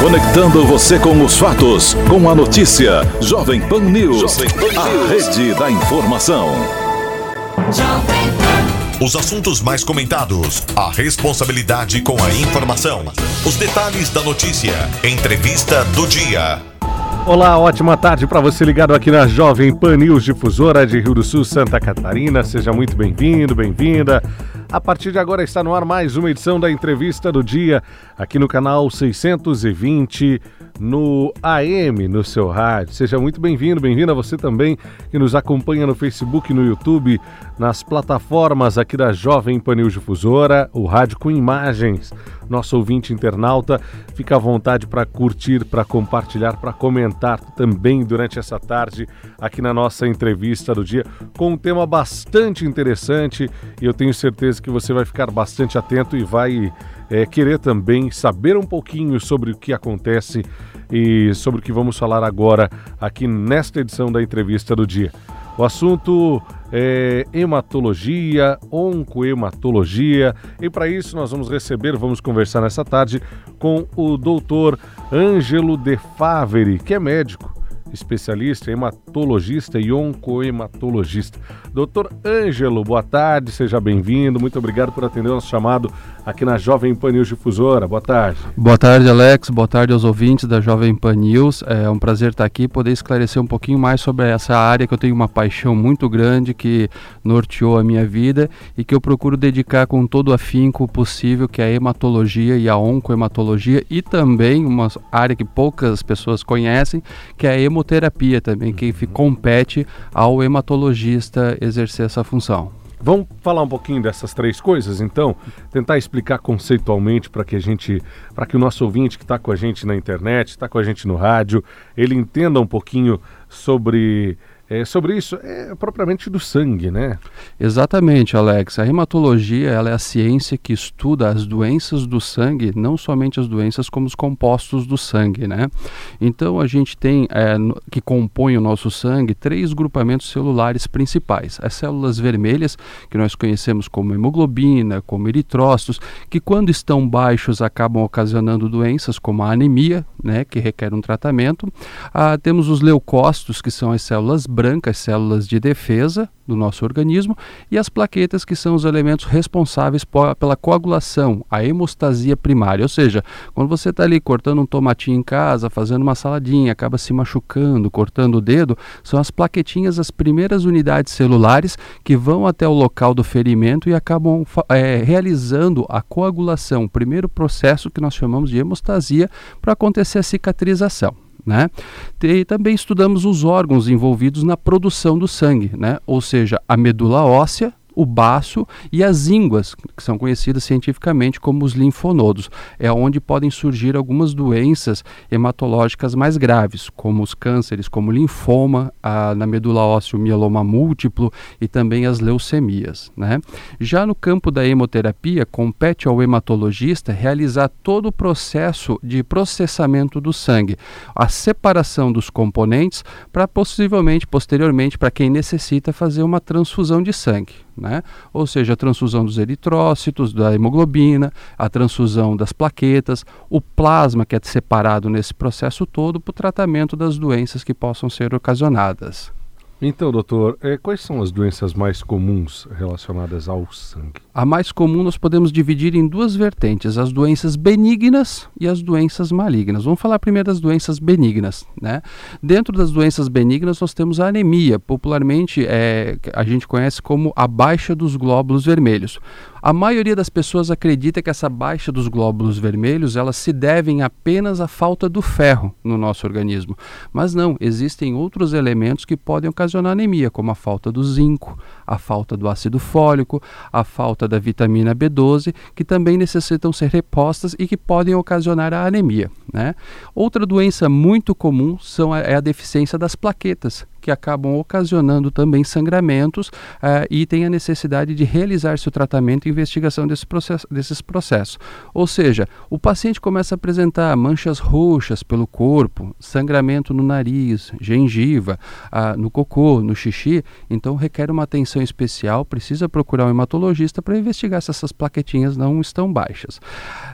Conectando você com os fatos, com a notícia. Jovem Pan News, Jovem Pan a rede da informação. Os assuntos mais comentados, a responsabilidade com a informação, os detalhes da notícia, entrevista do dia. Olá, ótima tarde para você ligado aqui na Jovem Pan News Difusora de Rio do Sul, Santa Catarina. Seja muito bem-vindo, bem-vinda. A partir de agora está no ar mais uma edição da entrevista do dia aqui no canal 620 no AM, no seu rádio. Seja muito bem-vindo, bem-vinda você também que nos acompanha no Facebook, no YouTube, nas plataformas aqui da Jovem Panil Difusora, o rádio com imagens. Nosso ouvinte internauta, fica à vontade para curtir, para compartilhar, para comentar também durante essa tarde aqui na nossa entrevista do dia com um tema bastante interessante e eu tenho certeza que você vai ficar bastante atento e vai é, querer também saber um pouquinho sobre o que acontece e sobre o que vamos falar agora aqui nesta edição da entrevista do dia. O assunto é hematologia, oncohematologia, e para isso nós vamos receber, vamos conversar nessa tarde com o doutor Ângelo De Faveri, que é médico especialista, hematologista e oncohematologista. Doutor Ângelo, boa tarde, seja bem-vindo. Muito obrigado por atender o nosso chamado aqui na Jovem Pan News Difusora. Boa tarde. Boa tarde, Alex. Boa tarde aos ouvintes da Jovem Pan News. É um prazer estar aqui e poder esclarecer um pouquinho mais sobre essa área que eu tenho uma paixão muito grande que norteou a minha vida e que eu procuro dedicar com todo o afinco possível, que é a hematologia e a oncohematologia e também uma área que poucas pessoas conhecem, que é a hemoterapia também, que uhum. compete ao hematologista exercer essa função. Vamos falar um pouquinho dessas três coisas, então, tentar explicar conceitualmente para que a gente, para que o nosso ouvinte que está com a gente na internet, está com a gente no rádio, ele entenda um pouquinho sobre é, sobre isso, é propriamente do sangue, né? Exatamente, Alex. A hematologia ela é a ciência que estuda as doenças do sangue, não somente as doenças, como os compostos do sangue, né? Então a gente tem, é, que compõem o nosso sangue, três grupamentos celulares principais. As células vermelhas, que nós conhecemos como hemoglobina, como eritrócitos, que quando estão baixos acabam ocasionando doenças como a anemia, né, que requer um tratamento. Ah, temos os leucócitos, que são as células brancas, células de defesa do nosso organismo, e as plaquetas, que são os elementos responsáveis pela coagulação, a hemostasia primária. Ou seja, quando você está ali cortando um tomatinho em casa, fazendo uma saladinha, acaba se machucando, cortando o dedo, são as plaquetinhas, as primeiras unidades celulares que vão até o local do ferimento e acabam é, realizando a coagulação, o primeiro processo que nós chamamos de hemostasia, para acontecer a cicatrização. Né? E também estudamos os órgãos envolvidos na produção do sangue, né? ou seja, a medula óssea, o baço e as ínguas, que são conhecidas cientificamente como os linfonodos. É onde podem surgir algumas doenças hematológicas mais graves, como os cânceres, como linfoma, a, na medula óssea, o mieloma múltiplo e também as leucemias. Né? Já no campo da hemoterapia, compete ao hematologista realizar todo o processo de processamento do sangue, a separação dos componentes para possivelmente, posteriormente, para quem necessita, fazer uma transfusão de sangue né? ou seja, a transfusão dos eritrócitos, da hemoglobina, a transfusão das plaquetas, o plasma que é separado nesse processo todo para o tratamento das doenças que possam ser ocasionadas. Então, doutor, é, quais são as doenças mais comuns relacionadas ao sangue? A mais comum nós podemos dividir em duas vertentes, as doenças benignas e as doenças malignas. Vamos falar primeiro das doenças benignas. Né? Dentro das doenças benignas nós temos a anemia, popularmente é, a gente conhece como a baixa dos glóbulos vermelhos. A maioria das pessoas acredita que essa baixa dos glóbulos vermelhos elas se devem apenas à falta do ferro no nosso organismo. Mas não, existem outros elementos que podem ocasionar anemia, como a falta do zinco, a falta do ácido fólico, a falta da vitamina B12, que também necessitam ser repostas e que podem ocasionar a anemia. Né? Outra doença muito comum são a, é a deficiência das plaquetas, que acabam ocasionando também sangramentos uh, e tem a necessidade de realizar-se o tratamento e investigação desse processo, desses processos. Ou seja, o paciente começa a apresentar manchas roxas pelo corpo, sangramento no nariz, gengiva, uh, no cocô, no xixi, então requer uma atenção especial, precisa procurar um hematologista para investigar se essas plaquetinhas não estão baixas.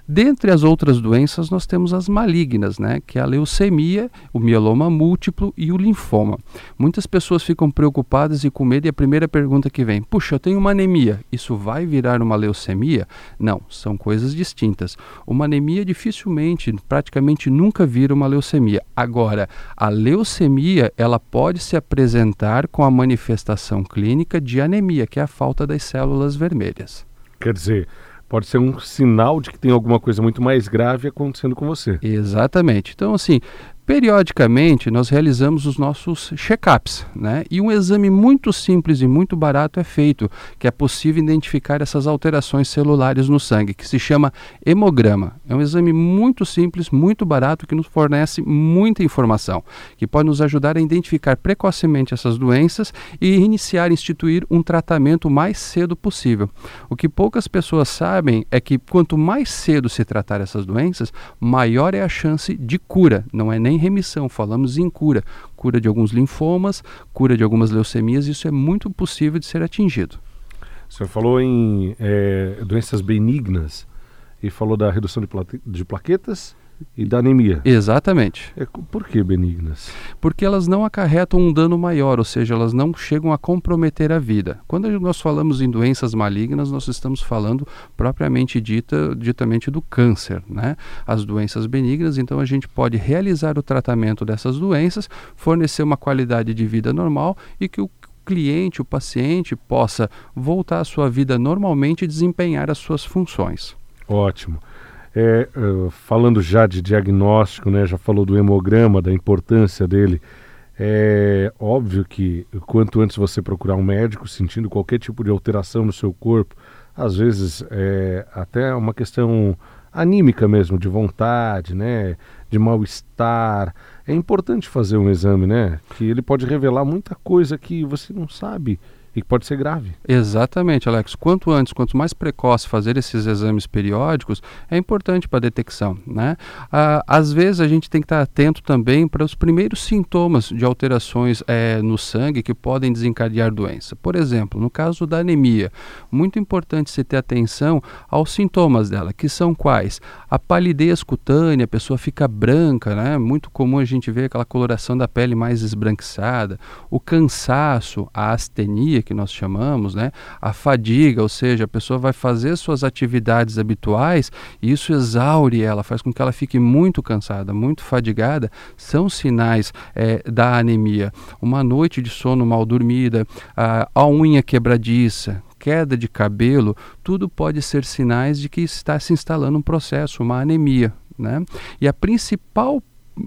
Dentre as outras doenças, nós temos as malignas, né, que é a leucemia, o mieloma múltiplo e o linfoma. Muitas pessoas ficam preocupadas e com medo e a primeira pergunta que vem: "Puxa, eu tenho uma anemia, isso vai virar uma leucemia?" Não, são coisas distintas. Uma anemia dificilmente, praticamente nunca vira uma leucemia. Agora, a leucemia, ela pode se apresentar com a manifestação clínica de anemia, que é a falta das células vermelhas. Quer dizer, pode ser um sinal de que tem alguma coisa muito mais grave acontecendo com você. Exatamente. Então, assim, Periodicamente, nós realizamos os nossos check-ups, né? E um exame muito simples e muito barato é feito, que é possível identificar essas alterações celulares no sangue, que se chama hemograma. É um exame muito simples, muito barato, que nos fornece muita informação, que pode nos ajudar a identificar precocemente essas doenças e iniciar, instituir um tratamento o mais cedo possível. O que poucas pessoas sabem é que quanto mais cedo se tratar essas doenças, maior é a chance de cura, não é nem remissão, falamos em cura. Cura de alguns linfomas, cura de algumas leucemias, isso é muito possível de ser atingido. O senhor falou em é, doenças benignas e falou da redução de, de plaquetas e da anemia. Exatamente. É, por que benignas? Porque elas não acarretam um dano maior, ou seja, elas não chegam a comprometer a vida. Quando nós falamos em doenças malignas, nós estamos falando propriamente dita, ditamente do câncer, né? As doenças benignas, então a gente pode realizar o tratamento dessas doenças, fornecer uma qualidade de vida normal e que o cliente, o paciente, possa voltar à sua vida normalmente e desempenhar as suas funções. Ótimo. É, uh, falando já de diagnóstico, né, já falou do hemograma, da importância dele. É óbvio que quanto antes você procurar um médico sentindo qualquer tipo de alteração no seu corpo, às vezes é até uma questão anímica mesmo, de vontade, né, de mal-estar. É importante fazer um exame, né, que ele pode revelar muita coisa que você não sabe e que pode ser grave. Exatamente, Alex. Quanto antes, quanto mais precoce fazer esses exames periódicos, é importante para a detecção. Né? Ah, às vezes a gente tem que estar atento também para os primeiros sintomas de alterações é, no sangue que podem desencadear doença. Por exemplo, no caso da anemia, muito importante se ter atenção aos sintomas dela, que são quais? A palidez cutânea, a pessoa fica branca, né? muito comum a gente ver aquela coloração da pele mais esbranquiçada, o cansaço, a astenia, que nós chamamos, né? A fadiga, ou seja, a pessoa vai fazer suas atividades habituais e isso exaure ela, faz com que ela fique muito cansada, muito fadigada, são sinais é, da anemia. Uma noite de sono mal dormida, a, a unha quebradiça, queda de cabelo, tudo pode ser sinais de que está se instalando um processo, uma anemia. Né? E a principal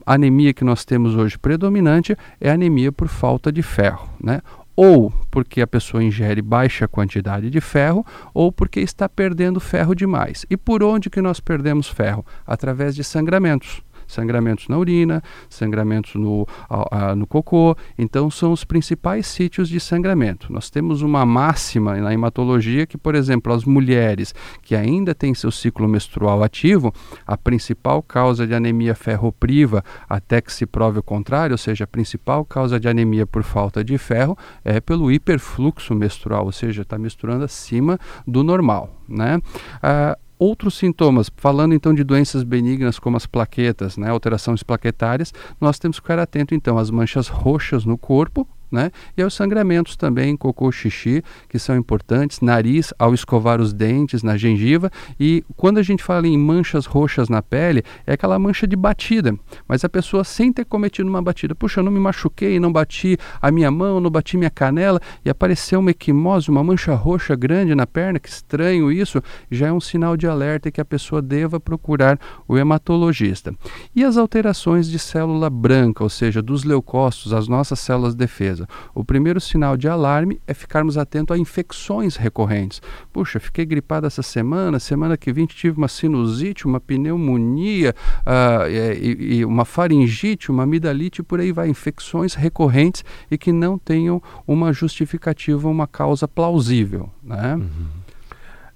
anemia que nós temos hoje predominante é anemia por falta de ferro. Né? Ou porque a pessoa ingere baixa quantidade de ferro, ou porque está perdendo ferro demais. E por onde que nós perdemos ferro? Através de sangramentos sangramentos na urina, sangramentos no, a, a, no cocô. Então, são os principais sítios de sangramento. Nós temos uma máxima na hematologia que, por exemplo, as mulheres que ainda têm seu ciclo menstrual ativo, a principal causa de anemia ferropriva, até que se prove o contrário, ou seja, a principal causa de anemia por falta de ferro é pelo hiperfluxo menstrual, ou seja, está misturando acima do normal. Né? Ah, outros sintomas, falando então de doenças benignas como as plaquetas, né, alterações plaquetárias, nós temos que ficar atento então às manchas roxas no corpo, né? E aos sangramentos também, cocô, xixi, que são importantes, nariz ao escovar os dentes, na gengiva. E quando a gente fala em manchas roxas na pele, é aquela mancha de batida. Mas a pessoa sem ter cometido uma batida, puxa, eu não me machuquei, não bati a minha mão, não bati minha canela e apareceu uma equimose, uma mancha roxa grande na perna, que estranho isso, já é um sinal de alerta que a pessoa deva procurar o hematologista. E as alterações de célula branca, ou seja, dos leucócitos, as nossas células defesas coisa. O primeiro sinal de alarme é ficarmos atentos a infecções recorrentes. Puxa, fiquei gripado essa semana, semana que vem tive uma sinusite, uma pneumonia, uh, e, e uma faringite, uma amidalite, por aí vai. Infecções recorrentes e que não tenham uma justificativa, uma causa plausível. Né? Uhum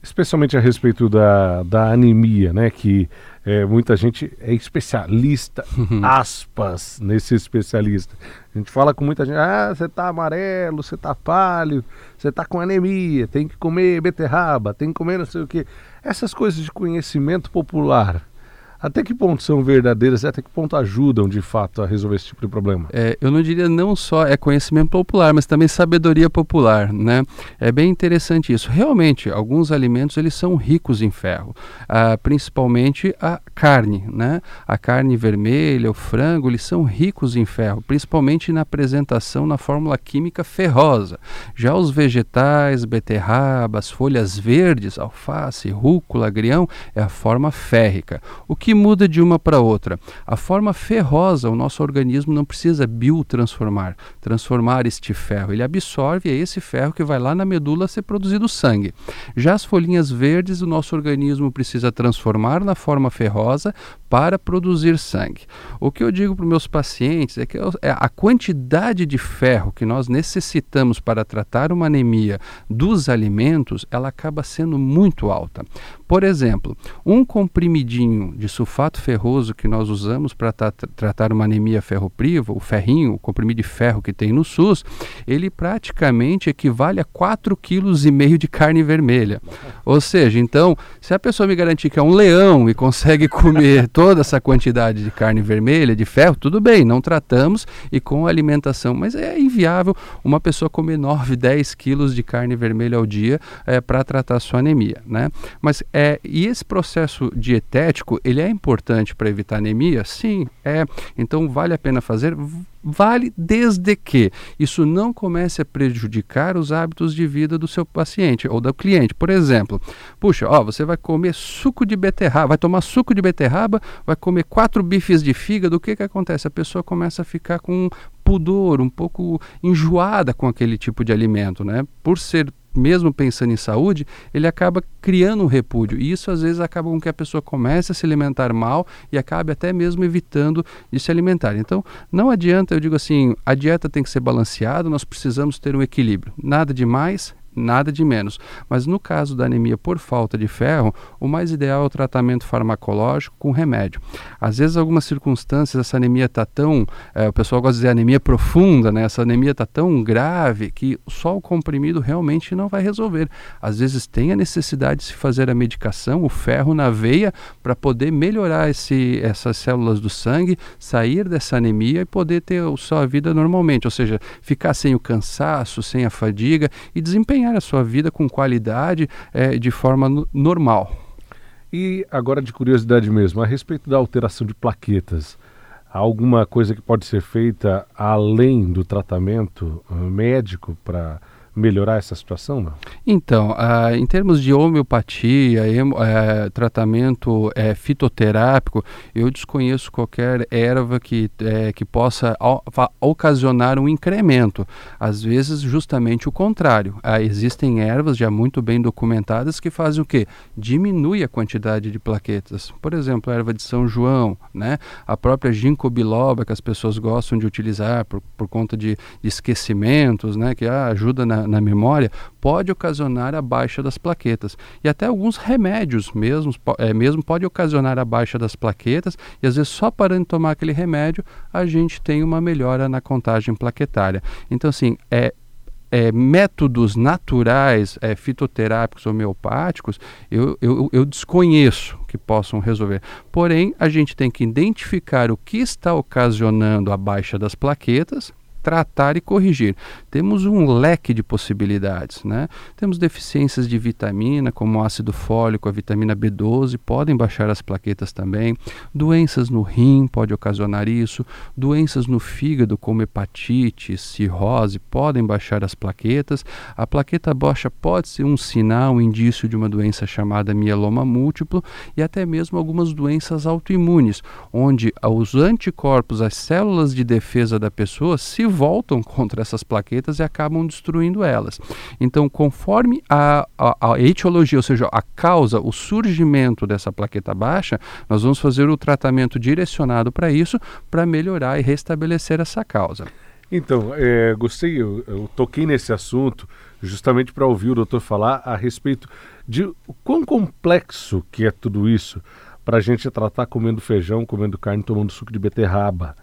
especialmente a respeito da, da anemia, né? Que é, muita gente é especialista, aspas, nesse especialista. A gente fala com muita gente, ah, você tá amarelo, você tá pálido, você tá com anemia, tem que comer beterraba, tem que comer não sei o quê. Essas coisas de conhecimento popular, até que ponto são verdadeiras até que ponto ajudam de fato a resolver esse tipo de problema? É, eu não diria não só é conhecimento popular, mas também sabedoria popular, né? É bem interessante isso. Realmente, alguns alimentos eles são ricos em ferro, ah, principalmente a carne, né? A carne vermelha, o frango, eles são ricos em ferro, principalmente na apresentação na fórmula química ferrosa. Já os vegetais, beterrabas, folhas verdes, alface, rúcula, agrião, é a forma férrica. O que muda de uma para outra? A forma ferrosa, o nosso organismo não precisa biotransformar, transformar este ferro. Ele absorve, é esse ferro que vai lá na medula ser produzido sangue. Já as folhinhas verdes, o nosso organismo precisa transformar na forma ferrosa para produzir sangue. O que eu digo para os meus pacientes é que é a quantidade de ferro que nós necessitamos para tratar uma anemia dos alimentos, ela acaba sendo muito alta. Por exemplo, um comprimidinho de sulfato ferroso que nós usamos para tratar uma anemia ferropriva, o ferrinho, o comprimido de ferro que tem no SUS, ele praticamente equivale a 4,5 kg de carne vermelha. Ou seja, então, se a pessoa me garantir que é um leão e consegue comer toda essa quantidade de carne vermelha, de ferro, tudo bem, não tratamos e com alimentação, mas é inviável uma pessoa comer 9, 10 quilos de carne vermelha ao dia é, para tratar sua anemia, né? Mas é, e esse processo dietético, ele é importante para evitar anemia? Sim, é. Então vale a pena fazer? Vale desde que isso não comece a prejudicar os hábitos de vida do seu paciente ou do cliente. Por exemplo, puxa, ó, você vai comer suco de beterraba, vai tomar suco de beterraba, vai comer quatro bifes de fígado, o que que acontece? A pessoa começa a ficar com pudor, um pouco enjoada com aquele tipo de alimento, né? Por ser mesmo pensando em saúde, ele acaba criando um repúdio. E isso às vezes acaba com que a pessoa comece a se alimentar mal e acabe até mesmo evitando de se alimentar. Então, não adianta, eu digo assim, a dieta tem que ser balanceada, nós precisamos ter um equilíbrio. Nada de mais, nada de menos. Mas no caso da anemia por falta de ferro, o mais ideal é o tratamento farmacológico com remédio. Às vezes, algumas circunstâncias, essa anemia está tão. É, o pessoal gosta de dizer anemia profunda, né? Essa anemia está tão grave que só o comprimido realmente não vai resolver. Às vezes, tem a necessidade de se fazer a medicação, o ferro na veia, para poder melhorar esse, essas células do sangue, sair dessa anemia e poder ter a sua vida normalmente. Ou seja, ficar sem o cansaço, sem a fadiga e desempenhar ganhar a sua vida com qualidade é, de forma normal. E agora de curiosidade mesmo, a respeito da alteração de plaquetas, há alguma coisa que pode ser feita além do tratamento uh, médico para melhorar essa situação, não? Então, ah, em termos de homeopatia, eh, tratamento eh, fitoterápico, eu desconheço qualquer erva que, eh, que possa ocasionar um incremento. Às vezes, justamente o contrário. Ah, existem ervas já muito bem documentadas que fazem o quê? Diminui a quantidade de plaquetas. Por exemplo, a erva de São João, né? a própria ginkgo biloba, que as pessoas gostam de utilizar por, por conta de, de esquecimentos, né? que ah, ajuda na na, memória pode ocasionar a baixa das plaquetas. E até alguns remédios mesmo, é, mesmo pode ocasionar a baixa das plaquetas, e às vezes só parando de tomar aquele remédio a gente tem uma melhora na contagem plaquetária. Então, assim, é, é, métodos naturais, é, fitoterápicos, homeopáticos, eu, eu, eu, desconheço que possam resolver. Porém, a gente tem que identificar o que está ocasionando a baixa das plaquetas tratar e corrigir. Temos um leque de possibilidades, né? Temos deficiências de vitamina, como ácido fólico, a vitamina B12, podem baixar as plaquetas também. Doenças no rim pode ocasionar isso. Doenças no fígado, como hepatite, cirrose, podem baixar as plaquetas. A plaqueta baixa pode ser um sinal, um indício de uma doença chamada mieloma múltiplo e até mesmo algumas doenças autoimunes, onde os anticorpos, as células de defesa da pessoa se voltam contra essas plaquetas e acabam destruindo elas. Então, conforme a, a, a etiologia, ou seja, a causa, o surgimento dessa plaqueta baixa, nós vamos fazer o tratamento direcionado para isso, para melhorar e restabelecer essa causa. Então, é, gostei, eu, eu, toquei nesse assunto justamente para ouvir o doutor falar a respeito de quão complexo que é tudo isso para a gente tratar comendo feijão, comendo carne, tomando suco de beterraba.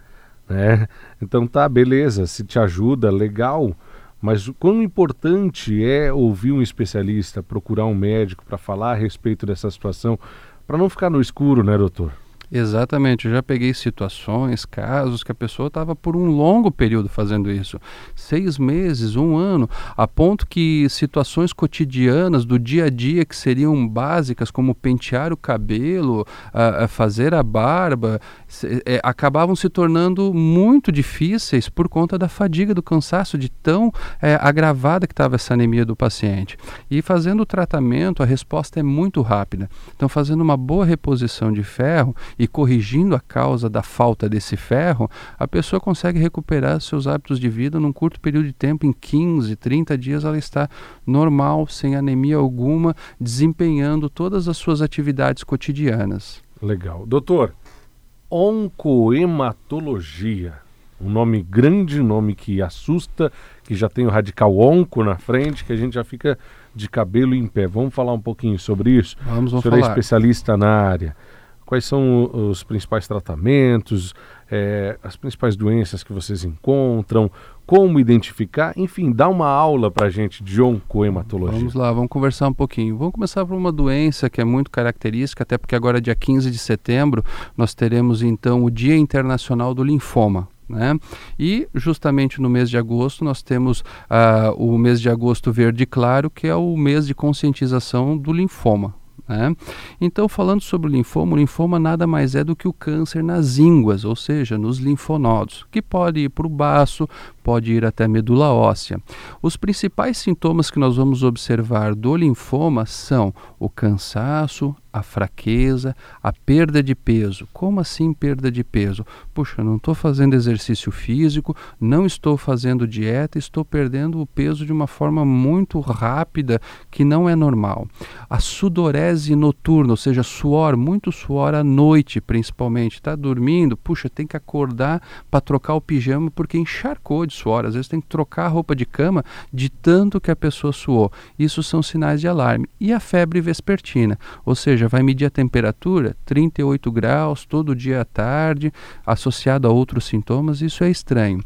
Né? Então tá, beleza, se te ajuda, legal, mas o quão importante é ouvir um especialista, procurar um médico para falar a respeito dessa situação, para não ficar no escuro, né, doutor? Exatamente, eu já peguei situações, casos que a pessoa estava por um longo período fazendo isso, seis meses, um ano, a ponto que situações cotidianas do dia a dia que seriam básicas, como pentear o cabelo, a, a fazer a barba, se, é, acabavam se tornando muito difíceis por conta da fadiga, do cansaço, de tão é, agravada que estava essa anemia do paciente. E fazendo o tratamento, a resposta é muito rápida. Então, fazendo uma boa reposição de ferro e corrigindo a causa da falta desse ferro, a pessoa consegue recuperar seus hábitos de vida num curto período de tempo, em 15, 30 dias ela está normal, sem anemia alguma, desempenhando todas as suas atividades cotidianas. Legal. Doutor, oncohematologia, um nome grande, nome que assusta, que já tem o radical onco na frente, que a gente já fica de cabelo em pé. Vamos falar um pouquinho sobre isso? Vamos, vamos o senhor falar. é especialista na área quais são os principais tratamentos, é, as principais doenças que vocês encontram, como identificar, enfim, dá uma aula para a gente de oncohematologia. Vamos lá, vamos conversar um pouquinho. Vamos começar por uma doença que é muito característica, até porque agora, dia 15 de setembro, nós teremos então o Dia Internacional do Linfoma. Né? E justamente no mês de agosto nós temos uh, o mês de agosto verde claro, que é o mês de conscientização do linfoma. Né? Então, falando sobre o linfoma, o linfoma nada mais é do que o câncer nas ínguas, ou seja, nos linfonodos, que pode ir para o baço, pode ir até medula óssea. Os principais sintomas que nós vamos observar do linfoma são o cansaço, a fraqueza, a perda de peso. Como assim perda de peso? Puxa, não estou fazendo exercício físico, não estou fazendo dieta, estou perdendo o peso de uma forma muito rápida que não é normal. A sudorese noturna, ou seja, suor, muito suor à noite principalmente. Está dormindo, puxa, tem que acordar para trocar o pijama porque encharcou suor. Às vezes tem que trocar a roupa de cama de tanto que a pessoa suou. Isso são sinais de alarme. E a febre vespertina, ou seja, vai medir a temperatura, 38 graus todo dia à tarde, associado a outros sintomas, isso é estranho.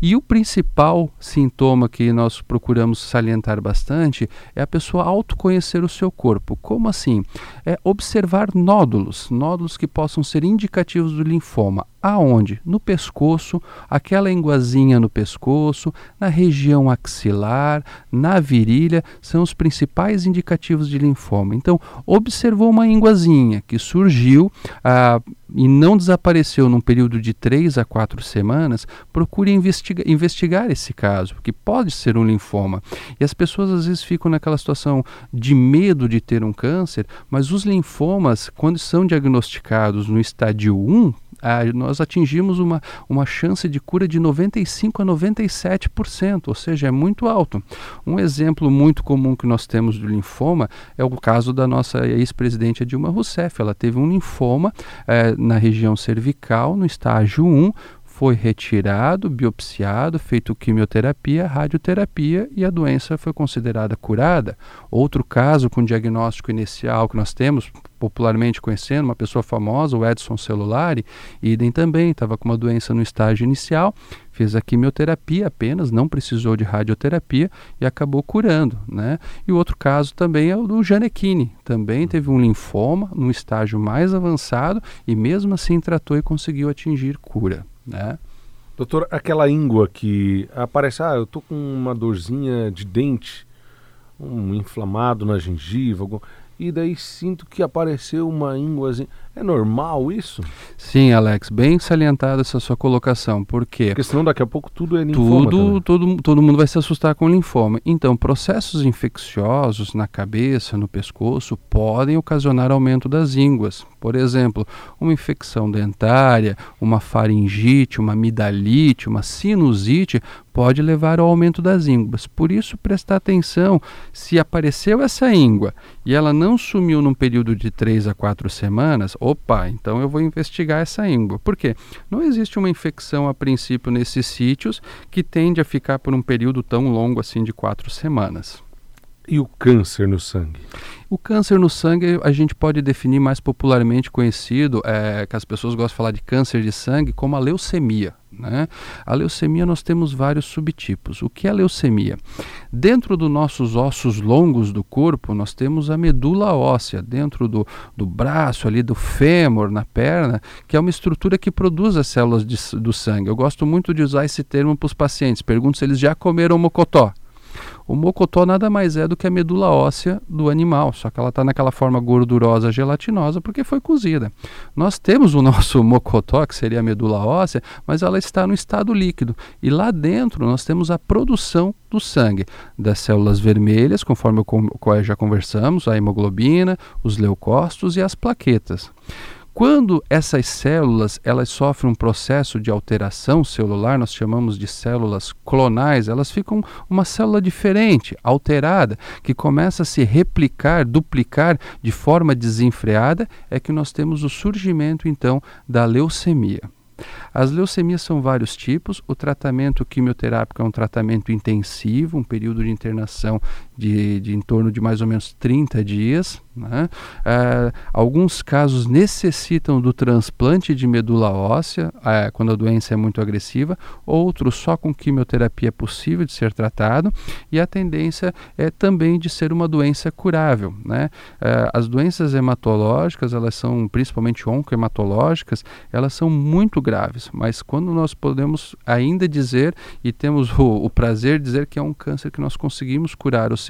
E o principal sintoma que nós procuramos salientar bastante é a pessoa autoconhecer o seu corpo. Como assim? É observar nódulos, nódulos que possam ser indicativos do linfoma. Aonde? No pescoço, aquela enguazinha no pescoço, na região axilar, na virilha, são os principais indicativos de linfoma. Então, observou uma enguazinha que surgiu ah, e não desapareceu num período de 3 a 4 semanas, procure investiga investigar esse caso, porque pode ser um linfoma. E as pessoas às vezes ficam naquela situação de medo de ter um câncer, mas os linfomas, quando são diagnosticados no estádio 1, ah, nós atingimos uma, uma chance de cura de 95 a 97%, ou seja, é muito alto. Um exemplo muito comum que nós temos do linfoma é o caso da nossa ex-presidente Dilma Rousseff. Ela teve um linfoma eh, na região cervical, no estágio 1, foi retirado, biopsiado, feito quimioterapia, radioterapia e a doença foi considerada curada. Outro caso com diagnóstico inicial que nós temos, popularmente conhecendo, uma pessoa famosa, o Edson Celulari, idem também, estava com uma doença no estágio inicial, fez a quimioterapia apenas, não precisou de radioterapia e acabou curando. Né? E outro caso também é o do Janequine, também teve um linfoma no estágio mais avançado e mesmo assim tratou e conseguiu atingir cura. Né? Doutor, aquela íngua que aparece, ah, eu tô com uma dorzinha de dente, um inflamado na gengiva, e daí sinto que apareceu uma íngua. É normal isso? Sim, Alex, bem salientada essa sua colocação. Por quê? Porque senão daqui a pouco tudo é linfoma. Tudo, todo, todo mundo vai se assustar com linfoma. Então, processos infecciosos na cabeça, no pescoço, podem ocasionar aumento das ínguas. Por exemplo, uma infecção dentária, uma faringite, uma amidalite, uma sinusite pode levar ao aumento das ínguas. Por isso, prestar atenção se apareceu essa íngua e ela não sumiu num período de 3 a 4 semanas, opa, então eu vou investigar essa íngua. Por quê? Não existe uma infecção a princípio nesses sítios que tende a ficar por um período tão longo assim de 4 semanas. E o câncer no sangue? O câncer no sangue a gente pode definir mais popularmente conhecido, é, que as pessoas gostam de falar de câncer de sangue, como a leucemia. Né? A leucemia nós temos vários subtipos. O que é leucemia? Dentro dos nossos ossos longos do corpo, nós temos a medula óssea, dentro do, do braço, ali do fêmur, na perna, que é uma estrutura que produz as células de, do sangue. Eu gosto muito de usar esse termo para os pacientes. Pergunto se eles já comeram mocotó. O mocotó nada mais é do que a medula óssea do animal, só que ela está naquela forma gordurosa, gelatinosa, porque foi cozida. Nós temos o nosso mocotó, que seria a medula óssea, mas ela está no estado líquido. E lá dentro nós temos a produção do sangue, das células vermelhas, conforme o já conversamos, a hemoglobina, os leucócitos e as plaquetas. Quando essas células elas sofrem um processo de alteração celular, nós chamamos de células clonais, elas ficam uma célula diferente, alterada, que começa a se replicar, duplicar de forma desenfreada, é que nós temos o surgimento então da leucemia. As leucemias são vários tipos. O tratamento quimioterápico é um tratamento intensivo, um período de internação de, de em torno de mais ou menos 30 dias. Né? É, alguns casos necessitam do transplante de medula óssea, é, quando a doença é muito agressiva, outros só com quimioterapia é possível de ser tratado, e a tendência é também de ser uma doença curável. Né? É, as doenças hematológicas, elas são principalmente oncohematológicas, elas são muito graves, mas quando nós podemos ainda dizer e temos o, o prazer de dizer que é um câncer que nós conseguimos curar, ou seja,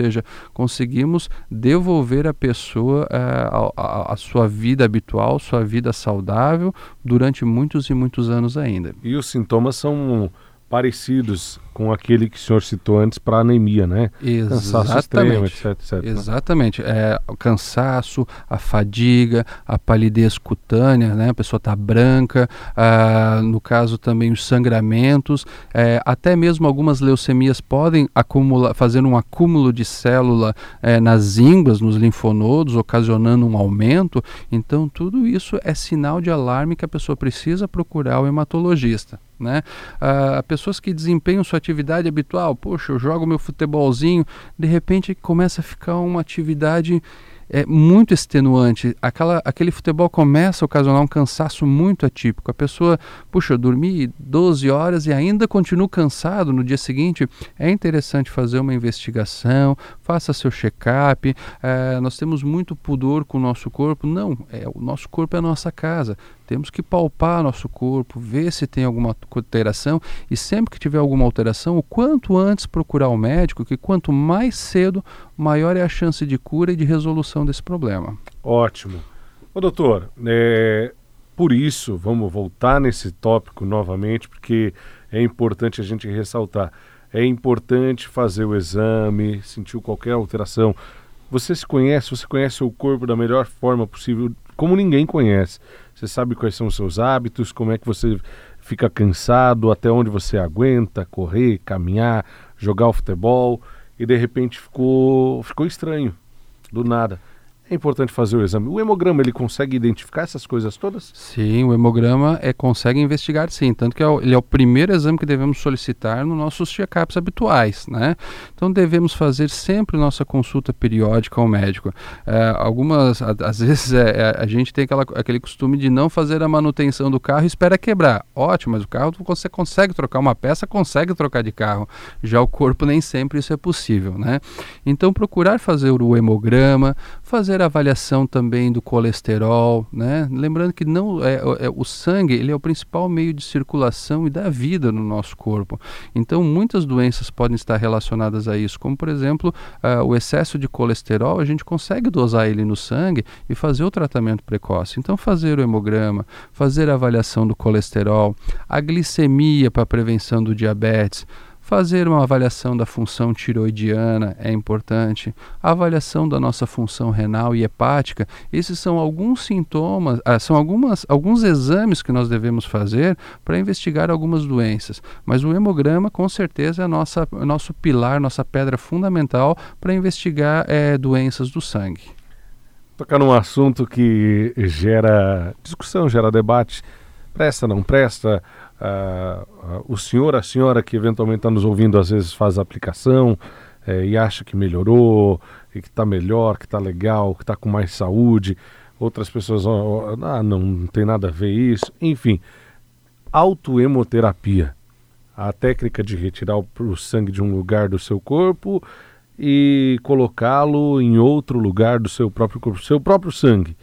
conseguimos devolver a pessoa uh, a, a, a sua vida habitual, sua vida saudável durante muitos e muitos anos ainda. E os sintomas são parecidos com aquele que o senhor citou antes para anemia, né? Exatamente. Extremo, etc, etc. Exatamente. É, o cansaço, a fadiga, a palidez cutânea, né? A pessoa está branca, ah, no caso também os sangramentos, é, até mesmo algumas leucemias podem acumular, fazer um acúmulo de célula é, nas ínguas, nos linfonodos, ocasionando um aumento. Então, tudo isso é sinal de alarme que a pessoa precisa procurar o hematologista. Né? Ah, pessoas que desempenham sua atividade habitual, poxa, eu jogo meu futebolzinho, de repente começa a ficar uma atividade é muito extenuante. Aquela, aquele futebol começa a ocasionar um cansaço muito atípico. A pessoa, puxa, eu dormi 12 horas e ainda continuo cansado no dia seguinte. É interessante fazer uma investigação, faça seu check-up. É, nós temos muito pudor com o nosso corpo. Não, é, o nosso corpo é a nossa casa. Temos que palpar nosso corpo, ver se tem alguma alteração e sempre que tiver alguma alteração, o quanto antes procurar o médico, que quanto mais cedo, maior é a chance de cura e de resolução desse problema. Ótimo. Ô doutor, é, por isso, vamos voltar nesse tópico novamente, porque é importante a gente ressaltar. É importante fazer o exame, sentiu qualquer alteração. Você se conhece, você conhece o corpo da melhor forma possível, como ninguém conhece. Você sabe quais são os seus hábitos, como é que você fica cansado, até onde você aguenta correr, caminhar, jogar o futebol e de repente ficou ficou estranho do nada é importante fazer o exame. O hemograma ele consegue identificar essas coisas todas? Sim, o hemograma é, consegue investigar sim, tanto que é o, ele é o primeiro exame que devemos solicitar nos nossos check-ups habituais, né? Então devemos fazer sempre nossa consulta periódica ao médico. É, algumas, às vezes é, é, a gente tem aquela, aquele costume de não fazer a manutenção do carro e espera quebrar. Ótimo, mas o carro você consegue trocar uma peça, consegue trocar de carro. Já o corpo nem sempre isso é possível, né? Então procurar fazer o hemograma, fazer avaliação também do colesterol, né? Lembrando que não é, é, o sangue ele é o principal meio de circulação e da vida no nosso corpo. Então muitas doenças podem estar relacionadas a isso, como por exemplo uh, o excesso de colesterol. A gente consegue dosar ele no sangue e fazer o tratamento precoce. Então fazer o hemograma, fazer a avaliação do colesterol, a glicemia para prevenção do diabetes Fazer uma avaliação da função tiroidiana é importante, a avaliação da nossa função renal e hepática. Esses são alguns sintomas, ah, são algumas, alguns exames que nós devemos fazer para investigar algumas doenças. Mas o hemograma, com certeza, é nossa, nosso pilar, nossa pedra fundamental para investigar é, doenças do sangue. Tocar num assunto que gera discussão, gera debate. Presta, não presta? Uh, o senhor, a senhora que eventualmente está nos ouvindo, às vezes faz a aplicação é, e acha que melhorou, e que está melhor, que está legal, que está com mais saúde. Outras pessoas, oh, ah, não, não tem nada a ver isso. Enfim, autoemoterapia. A técnica de retirar o, o sangue de um lugar do seu corpo e colocá-lo em outro lugar do seu próprio corpo, seu próprio sangue.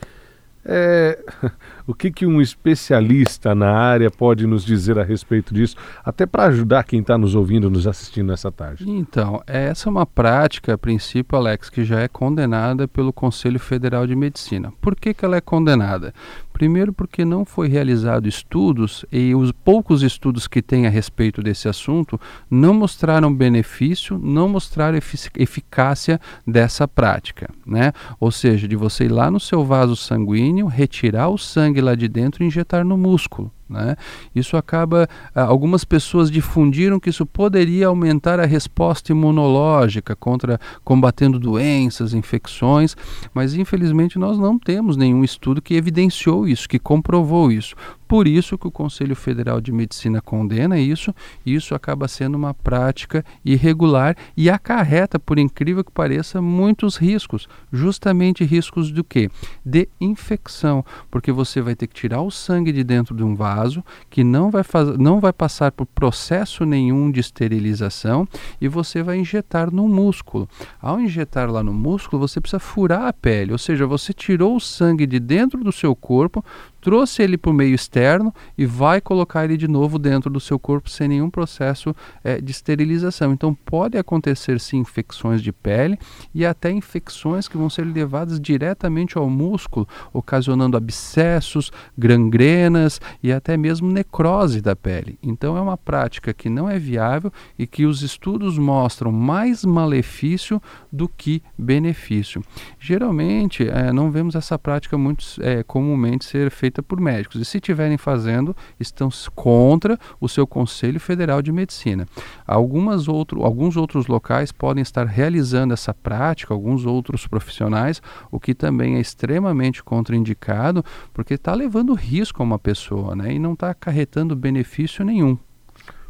É, o que, que um especialista na área pode nos dizer a respeito disso, até para ajudar quem está nos ouvindo, nos assistindo nessa tarde? Então, essa é uma prática, a princípio, Alex, que já é condenada pelo Conselho Federal de Medicina. Por que, que ela é condenada? Primeiro, porque não foi realizado estudos e os poucos estudos que tem a respeito desse assunto não mostraram benefício, não mostraram efic eficácia dessa prática, né? Ou seja, de você ir lá no seu vaso sanguíneo, retirar o sangue lá de dentro e injetar no músculo. Né? Isso acaba, ah, algumas pessoas difundiram que isso poderia aumentar a resposta imunológica contra combatendo doenças, infecções, mas infelizmente nós não temos nenhum estudo que evidenciou isso, que comprovou isso. Por isso que o Conselho Federal de Medicina condena isso, e isso acaba sendo uma prática irregular e acarreta, por incrível que pareça, muitos riscos. Justamente riscos do quê? De infecção, porque você vai ter que tirar o sangue de dentro de um vaso, que não vai, faz, não vai passar por processo nenhum de esterilização, e você vai injetar no músculo. Ao injetar lá no músculo, você precisa furar a pele, ou seja, você tirou o sangue de dentro do seu corpo, trouxe ele para o meio externo e vai colocar ele de novo dentro do seu corpo sem nenhum processo é, de esterilização. Então pode acontecer sim infecções de pele e até infecções que vão ser levadas diretamente ao músculo, ocasionando abscessos, gangrenas e até mesmo necrose da pele. Então é uma prática que não é viável e que os estudos mostram mais malefício do que benefício. Geralmente é, não vemos essa prática muito é, comumente ser feita feita por médicos. E se estiverem fazendo, estão contra o seu Conselho Federal de Medicina. Algumas outro, alguns outros locais podem estar realizando essa prática, alguns outros profissionais, o que também é extremamente contraindicado, porque está levando risco a uma pessoa né, e não está acarretando benefício nenhum.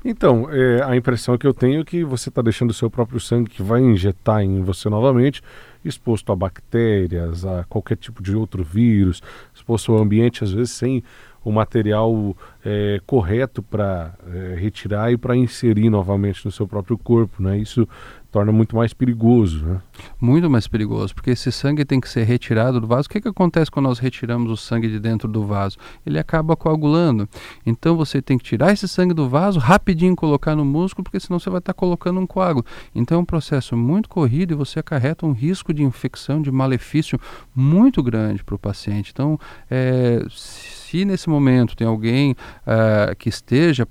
Então, é, a impressão que eu tenho é que você está deixando o seu próprio sangue que vai injetar em você novamente, exposto a bactérias, a qualquer tipo de outro vírus, exposto ao ambiente, às vezes sem o material é, correto para é, retirar e para inserir novamente no seu próprio corpo, né? Isso torna muito mais perigoso, né? Muito mais perigoso, porque esse sangue tem que ser retirado do vaso. O que, que acontece quando nós retiramos o sangue de dentro do vaso? Ele acaba coagulando. Então você tem que tirar esse sangue do vaso, rapidinho colocar no músculo, porque senão você vai estar colocando um coágulo. Então é um processo muito corrido e você acarreta um risco de infecção, de malefício muito grande para o paciente. Então, é, se nesse momento tem alguém uh, que esteja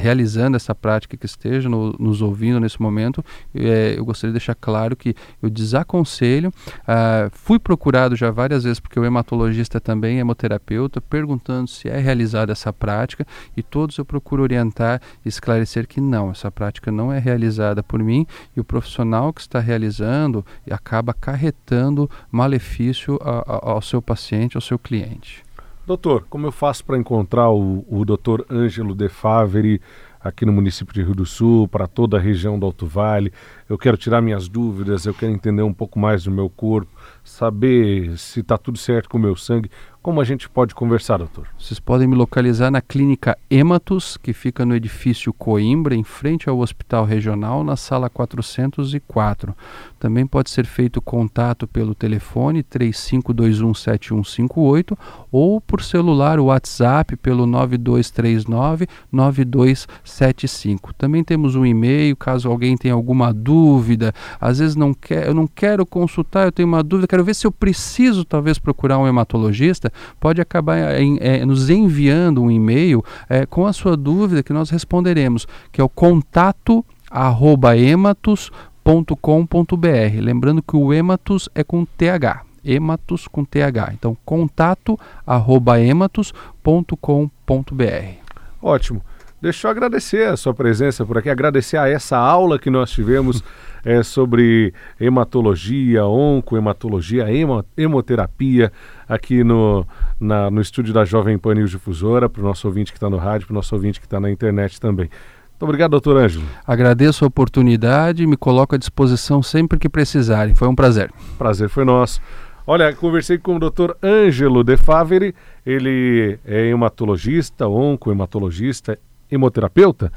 realizando essa prática, que esteja no, nos ouvindo nesse momento, é, eu gostaria de deixar claro que eu desaconselho. Uh, fui procurado já várias vezes, porque o hematologista também é hemoterapeuta, perguntando se é realizada essa prática, e todos eu procuro orientar e esclarecer que não, essa prática não é realizada por mim, e o profissional que está realizando acaba acarretando malefício ao seu paciente, ao seu cliente. Doutor, como eu faço para encontrar o, o doutor Ângelo De Faveri aqui no município de Rio do Sul, para toda a região do Alto Vale? eu quero tirar minhas dúvidas, eu quero entender um pouco mais do meu corpo, saber se está tudo certo com o meu sangue. Como a gente pode conversar, doutor? Vocês podem me localizar na clínica Hematus, que fica no edifício Coimbra, em frente ao Hospital Regional, na sala 404. Também pode ser feito contato pelo telefone 35217158 ou por celular WhatsApp pelo 9239-9275. Também temos um e-mail, caso alguém tenha alguma dúvida, às vezes não quer, eu não quero consultar, eu tenho uma dúvida, quero ver se eu preciso talvez procurar um hematologista, pode acabar é, nos enviando um e-mail é, com a sua dúvida que nós responderemos, que é o contato arroba hematus.com.br. Lembrando que o hematus é com TH. Hematus com TH. Então, contato arroba hematus.com.br. Ótimo. Deixa eu agradecer a sua presença por aqui, agradecer a essa aula que nós tivemos é, sobre hematologia, oncohematologia, hemo, hemoterapia, aqui no, na, no estúdio da Jovem Pan News Difusora, para o nosso ouvinte que está no rádio, para o nosso ouvinte que está na internet também. Muito obrigado, doutor Ângelo. Agradeço a oportunidade e me coloco à disposição sempre que precisarem. Foi um prazer. Prazer foi nosso. Olha, conversei com o doutor Ângelo De Faveri, ele é hematologista, oncohematologista, hemoterapeuta,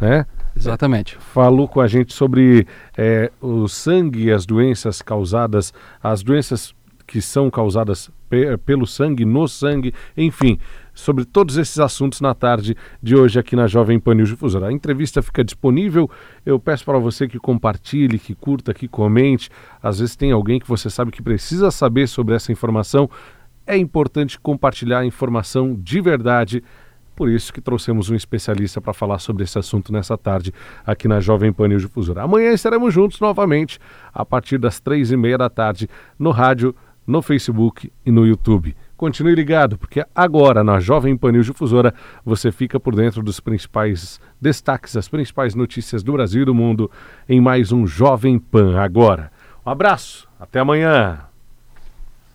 né? Exatamente. Falou com a gente sobre é, o sangue e as doenças causadas, as doenças que são causadas pe pelo sangue, no sangue, enfim, sobre todos esses assuntos na tarde de hoje aqui na Jovem Pan News Difusora. A entrevista fica disponível. Eu peço para você que compartilhe, que curta, que comente. Às vezes tem alguém que você sabe que precisa saber sobre essa informação. É importante compartilhar a informação de verdade por isso que trouxemos um especialista para falar sobre esse assunto nessa tarde aqui na Jovem Pan News Difusora. Amanhã estaremos juntos novamente a partir das três e meia da tarde no rádio, no Facebook e no YouTube. Continue ligado, porque agora na Jovem Pan News Difusora você fica por dentro dos principais destaques, as principais notícias do Brasil e do mundo em mais um Jovem Pan Agora. Um abraço, até amanhã.